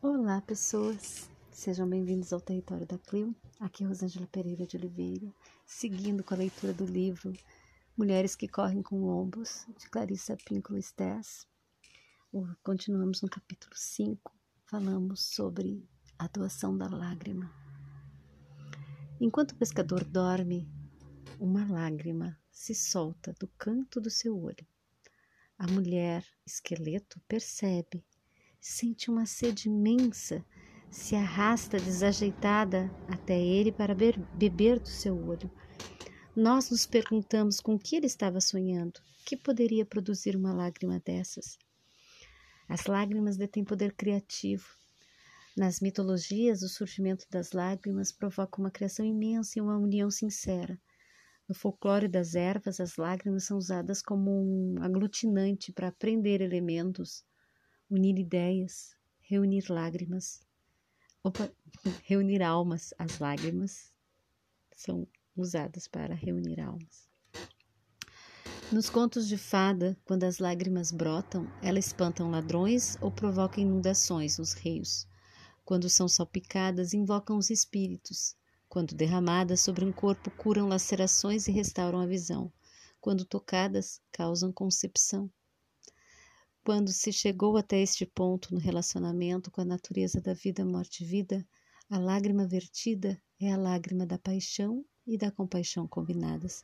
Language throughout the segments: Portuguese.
Olá, pessoas! Sejam bem-vindos ao Território da Clio. Aqui é Rosângela Pereira de Oliveira, seguindo com a leitura do livro Mulheres que Correm com Lombos, de Clarissa Pinkola Stess. Continuamos no capítulo 5, falamos sobre a doação da lágrima. Enquanto o pescador dorme, uma lágrima se solta do canto do seu olho. A mulher esqueleto percebe, sente uma sede imensa, se arrasta desajeitada até ele para beber do seu olho. Nós nos perguntamos com que ele estava sonhando, que poderia produzir uma lágrima dessas. As lágrimas detêm poder criativo. Nas mitologias, o surgimento das lágrimas provoca uma criação imensa e uma união sincera. No folclore das ervas, as lágrimas são usadas como um aglutinante para aprender elementos, unir ideias, reunir lágrimas. Opa, reunir almas. As lágrimas são usadas para reunir almas. Nos contos de fada, quando as lágrimas brotam, elas espantam ladrões ou provocam inundações nos rios. Quando são salpicadas, invocam os espíritos. Quando derramadas sobre um corpo, curam lacerações e restauram a visão. Quando tocadas, causam concepção. Quando se chegou até este ponto no relacionamento com a natureza da vida, morte e vida, a lágrima vertida é a lágrima da paixão e da compaixão combinadas,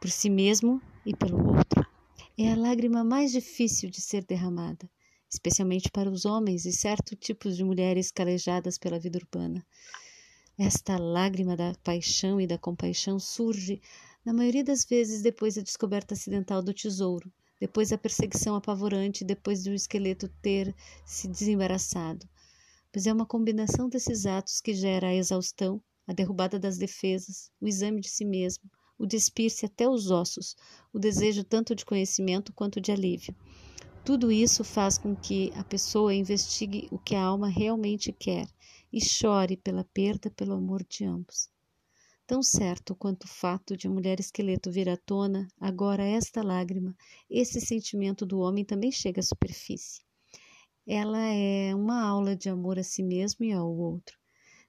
por si mesmo e pelo outro. É a lágrima mais difícil de ser derramada, especialmente para os homens e certos tipos de mulheres calejadas pela vida urbana. Esta lágrima da paixão e da compaixão surge, na maioria das vezes, depois da descoberta acidental do tesouro, depois da perseguição apavorante, depois do esqueleto ter se desembaraçado. Pois é uma combinação desses atos que gera a exaustão, a derrubada das defesas, o exame de si mesmo, o despir-se até os ossos, o desejo tanto de conhecimento quanto de alívio. Tudo isso faz com que a pessoa investigue o que a alma realmente quer e chore pela perda pelo amor de ambos. Tão certo quanto o fato de a mulher esqueleto vir à tona, agora esta lágrima, esse sentimento do homem também chega à superfície. Ela é uma aula de amor a si mesmo e ao outro.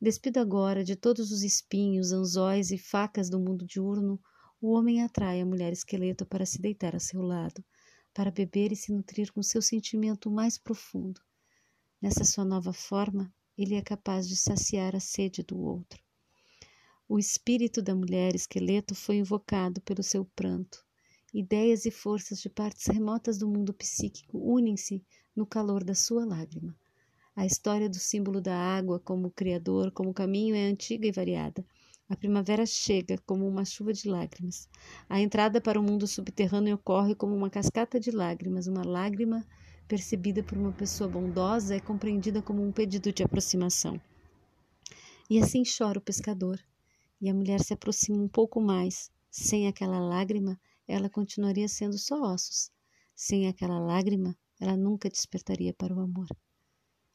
Despido agora de todos os espinhos, anzóis e facas do mundo diurno, o homem atrai a mulher esqueleto para se deitar a seu lado, para beber e se nutrir com seu sentimento mais profundo. Nessa sua nova forma, ele é capaz de saciar a sede do outro. O espírito da mulher esqueleto foi invocado pelo seu pranto. Ideias e forças de partes remotas do mundo psíquico unem-se no calor da sua lágrima. A história do símbolo da água como criador, como caminho é antiga e variada. A primavera chega como uma chuva de lágrimas. A entrada para o mundo subterrâneo ocorre como uma cascata de lágrimas, uma lágrima percebida por uma pessoa bondosa, é compreendida como um pedido de aproximação. E assim chora o pescador, e a mulher se aproxima um pouco mais. Sem aquela lágrima, ela continuaria sendo só ossos. Sem aquela lágrima, ela nunca despertaria para o amor.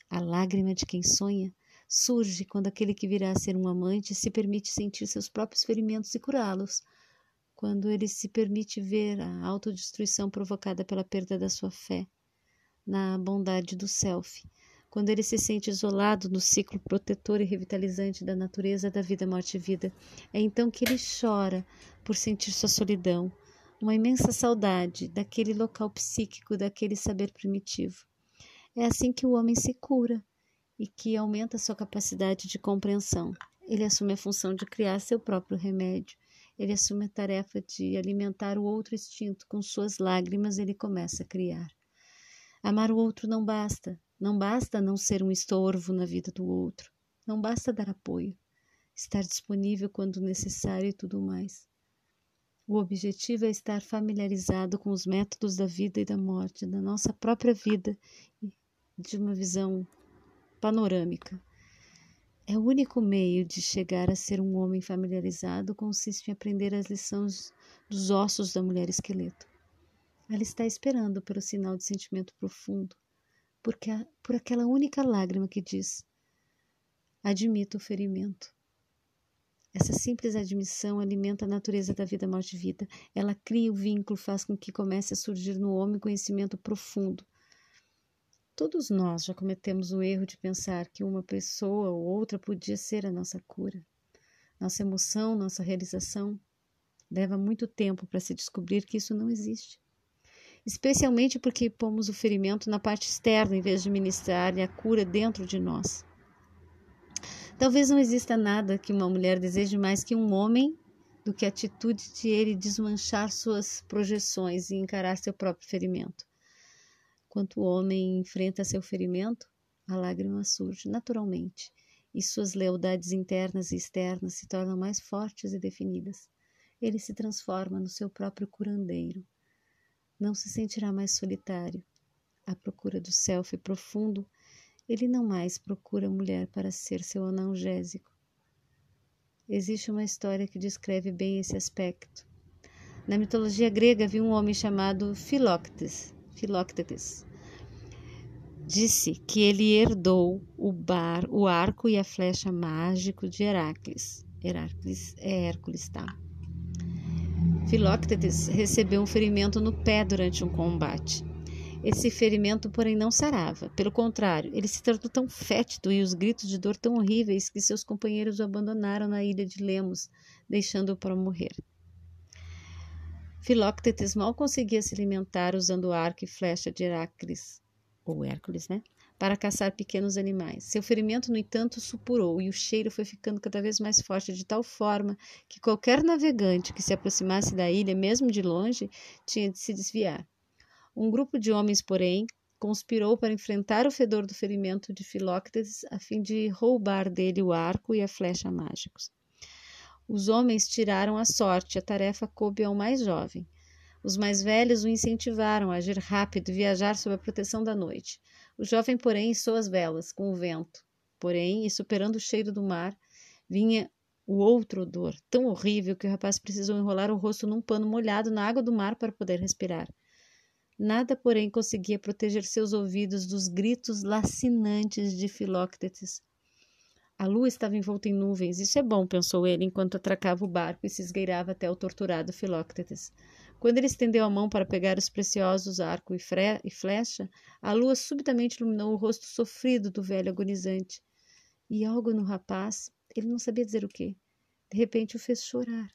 A lágrima de quem sonha surge quando aquele que virá a ser um amante se permite sentir seus próprios ferimentos e curá-los, quando ele se permite ver a autodestruição provocada pela perda da sua fé na bondade do self, quando ele se sente isolado no ciclo protetor e revitalizante da natureza da vida, morte e vida. É então que ele chora por sentir sua solidão, uma imensa saudade daquele local psíquico, daquele saber primitivo. É assim que o homem se cura e que aumenta sua capacidade de compreensão. Ele assume a função de criar seu próprio remédio. Ele assume a tarefa de alimentar o outro instinto com suas lágrimas, ele começa a criar. Amar o outro não basta. Não basta não ser um estorvo na vida do outro. Não basta dar apoio, estar disponível quando necessário e tudo mais. O objetivo é estar familiarizado com os métodos da vida e da morte, da nossa própria vida, de uma visão panorâmica. É o único meio de chegar a ser um homem familiarizado consiste em aprender as lições dos ossos da mulher esqueleto. Ela está esperando pelo sinal de sentimento profundo, porque por aquela única lágrima que diz: Admito o ferimento. Essa simples admissão alimenta a natureza da vida, morte e vida. Ela cria o vínculo, faz com que comece a surgir no homem conhecimento profundo. Todos nós já cometemos o erro de pensar que uma pessoa ou outra podia ser a nossa cura. Nossa emoção, nossa realização. Leva muito tempo para se descobrir que isso não existe. Especialmente porque pomos o ferimento na parte externa em vez de ministrar a cura dentro de nós. Talvez não exista nada que uma mulher deseje mais que um homem do que a atitude de ele desmanchar suas projeções e encarar seu próprio ferimento. Quando o homem enfrenta seu ferimento, a lágrima surge naturalmente e suas lealdades internas e externas se tornam mais fortes e definidas. Ele se transforma no seu próprio curandeiro. Não se sentirá mais solitário. À procura do self profundo, ele não mais procura mulher para ser seu analgésico. Existe uma história que descreve bem esse aspecto. Na mitologia grega havia um homem chamado Philoctetes. Philoctetes disse que ele herdou o bar, o arco e a flecha mágico de Heracles. Heracles é Hércules, tá? Filóctetes recebeu um ferimento no pé durante um combate. Esse ferimento, porém, não sarava. Pelo contrário, ele se tornou tão fétido e os gritos de dor tão horríveis que seus companheiros o abandonaram na ilha de Lemos, deixando-o para morrer. Filóctetes mal conseguia se alimentar usando o arco e flecha de Heracles ou Hércules, né? Para caçar pequenos animais. Seu ferimento, no entanto, supurou e o cheiro foi ficando cada vez mais forte, de tal forma que qualquer navegante que se aproximasse da ilha, mesmo de longe, tinha de se desviar. Um grupo de homens, porém, conspirou para enfrentar o fedor do ferimento de Filóctetes a fim de roubar dele o arco e a flecha mágicos. Os homens tiraram a sorte, a tarefa coube ao mais jovem. Os mais velhos o incentivaram a agir rápido e viajar sob a proteção da noite. O jovem, porém, içou as velas com o vento. Porém, e superando o cheiro do mar, vinha o outro odor, tão horrível que o rapaz precisou enrolar o rosto num pano molhado na água do mar para poder respirar. Nada, porém, conseguia proteger seus ouvidos dos gritos lacinantes de Filóctetes. A lua estava envolta em nuvens. Isso é bom, pensou ele, enquanto atracava o barco e se esgueirava até o torturado Filóctetes. Quando ele estendeu a mão para pegar os preciosos arco e, e flecha, a lua subitamente iluminou o rosto sofrido do velho agonizante. E algo no rapaz, ele não sabia dizer o que, de repente o fez chorar.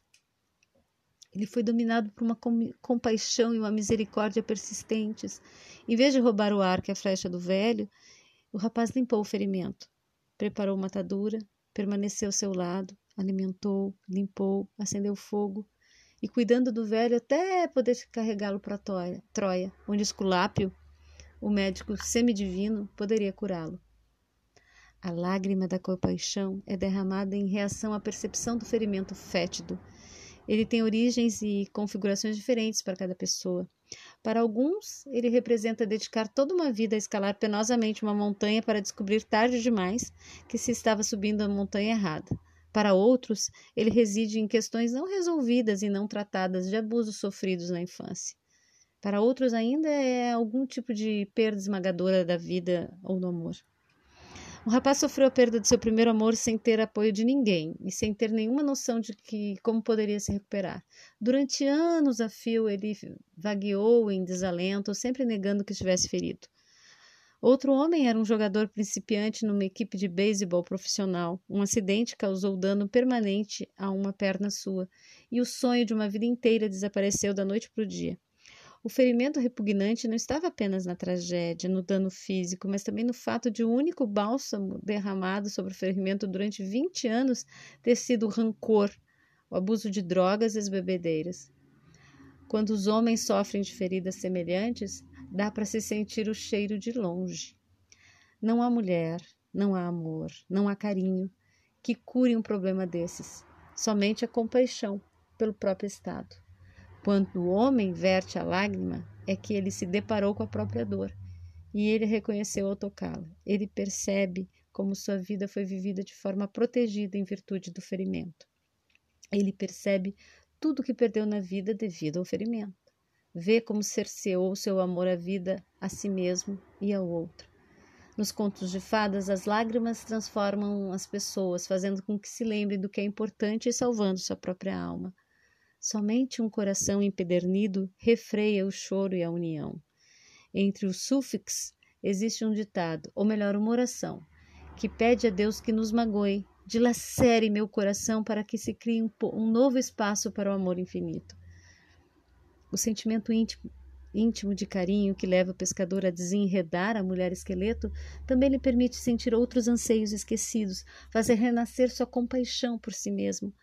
Ele foi dominado por uma compaixão e uma misericórdia persistentes. Em vez de roubar o arco e a flecha do velho, o rapaz limpou o ferimento, preparou uma atadura, permaneceu ao seu lado, alimentou, limpou, acendeu fogo e cuidando do velho até poder carregá-lo para Troia, onde Esculápio, o médico semidivino, poderia curá-lo. A lágrima da compaixão é derramada em reação à percepção do ferimento fétido. Ele tem origens e configurações diferentes para cada pessoa. Para alguns, ele representa dedicar toda uma vida a escalar penosamente uma montanha para descobrir tarde demais que se estava subindo a montanha errada. Para outros, ele reside em questões não resolvidas e não tratadas de abusos sofridos na infância. Para outros, ainda é algum tipo de perda esmagadora da vida ou do amor. O rapaz sofreu a perda de seu primeiro amor sem ter apoio de ninguém e sem ter nenhuma noção de que como poderia se recuperar. Durante anos a fio ele vagueou em desalento, sempre negando que estivesse ferido. Outro homem era um jogador principiante numa equipe de beisebol profissional. Um acidente causou dano permanente a uma perna sua, e o sonho de uma vida inteira desapareceu da noite para o dia. O ferimento repugnante não estava apenas na tragédia, no dano físico, mas também no fato de o único bálsamo derramado sobre o ferimento durante 20 anos ter sido o rancor, o abuso de drogas e as bebedeiras. Quando os homens sofrem de feridas semelhantes, dá para se sentir o cheiro de longe. Não há mulher, não há amor, não há carinho que cure um problema desses, somente a compaixão pelo próprio estado. Quando o homem verte a lágrima, é que ele se deparou com a própria dor e ele reconheceu ao tocá-la. Ele percebe como sua vida foi vivida de forma protegida em virtude do ferimento. Ele percebe tudo que perdeu na vida devido ao ferimento. Vê como cerceou seu amor à vida, a si mesmo e ao outro. Nos contos de fadas, as lágrimas transformam as pessoas, fazendo com que se lembrem do que é importante e salvando sua própria alma. Somente um coração empedernido refreia o choro e a união. Entre os sufix existe um ditado, ou melhor, uma oração, que pede a Deus que nos magoe, dilacere meu coração para que se crie um, um novo espaço para o amor infinito. O sentimento íntimo, íntimo de carinho que leva o pescador a desenredar a mulher esqueleto também lhe permite sentir outros anseios esquecidos, fazer renascer sua compaixão por si mesmo.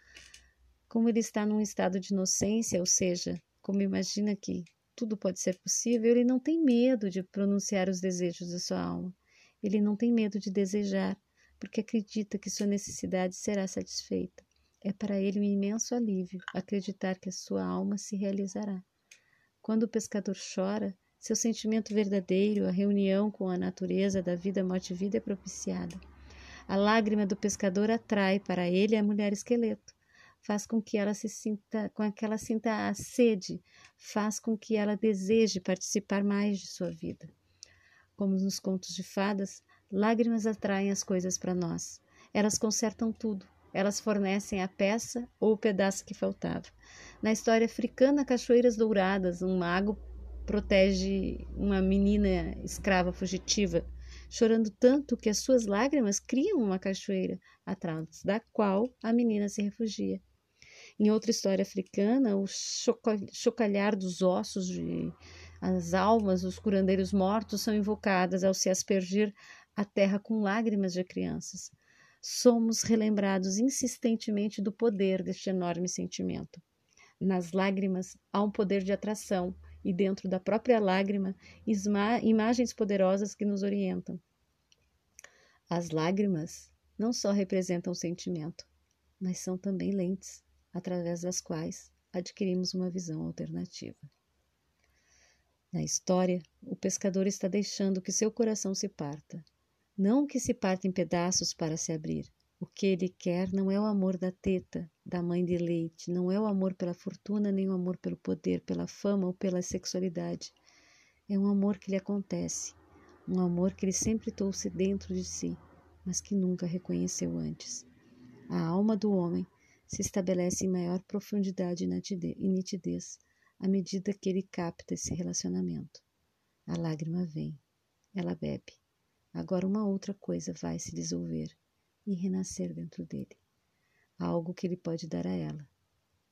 Como ele está num estado de inocência, ou seja, como imagina que tudo pode ser possível, ele não tem medo de pronunciar os desejos da sua alma. Ele não tem medo de desejar, porque acredita que sua necessidade será satisfeita. É para ele um imenso alívio acreditar que a sua alma se realizará. Quando o pescador chora, seu sentimento verdadeiro, a reunião com a natureza da vida, morte e vida é propiciada. A lágrima do pescador atrai para ele a mulher esqueleto faz com que ela se sinta, com que ela sinta a sede, faz com que ela deseje participar mais de sua vida. Como nos contos de fadas, lágrimas atraem as coisas para nós. Elas consertam tudo. Elas fornecem a peça ou o pedaço que faltava. Na história africana, Cachoeiras Douradas, um mago protege uma menina escrava fugitiva, chorando tanto que as suas lágrimas criam uma cachoeira, atrás da qual a menina se refugia. Em outra história africana, o chocalhar dos ossos de as almas dos curandeiros mortos são invocadas ao se aspergir a terra com lágrimas de crianças. Somos relembrados insistentemente do poder deste enorme sentimento. Nas lágrimas há um poder de atração e dentro da própria lágrima imagens poderosas que nos orientam. As lágrimas não só representam o sentimento, mas são também lentes através das quais adquirimos uma visão alternativa. Na história, o pescador está deixando que seu coração se parta. Não que se parta em pedaços para se abrir. O que ele quer não é o amor da teta, da mãe de leite, não é o amor pela fortuna, nem o amor pelo poder, pela fama ou pela sexualidade. É um amor que lhe acontece, um amor que ele sempre trouxe dentro de si, mas que nunca reconheceu antes. A alma do homem se estabelece em maior profundidade e nitidez à medida que ele capta esse relacionamento. A lágrima vem, ela bebe. Agora uma outra coisa vai se dissolver e renascer dentro dele. Algo que ele pode dar a ela.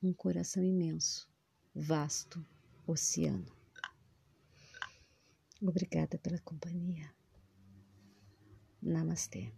Um coração imenso, vasto, oceano. Obrigada pela companhia. Namastê.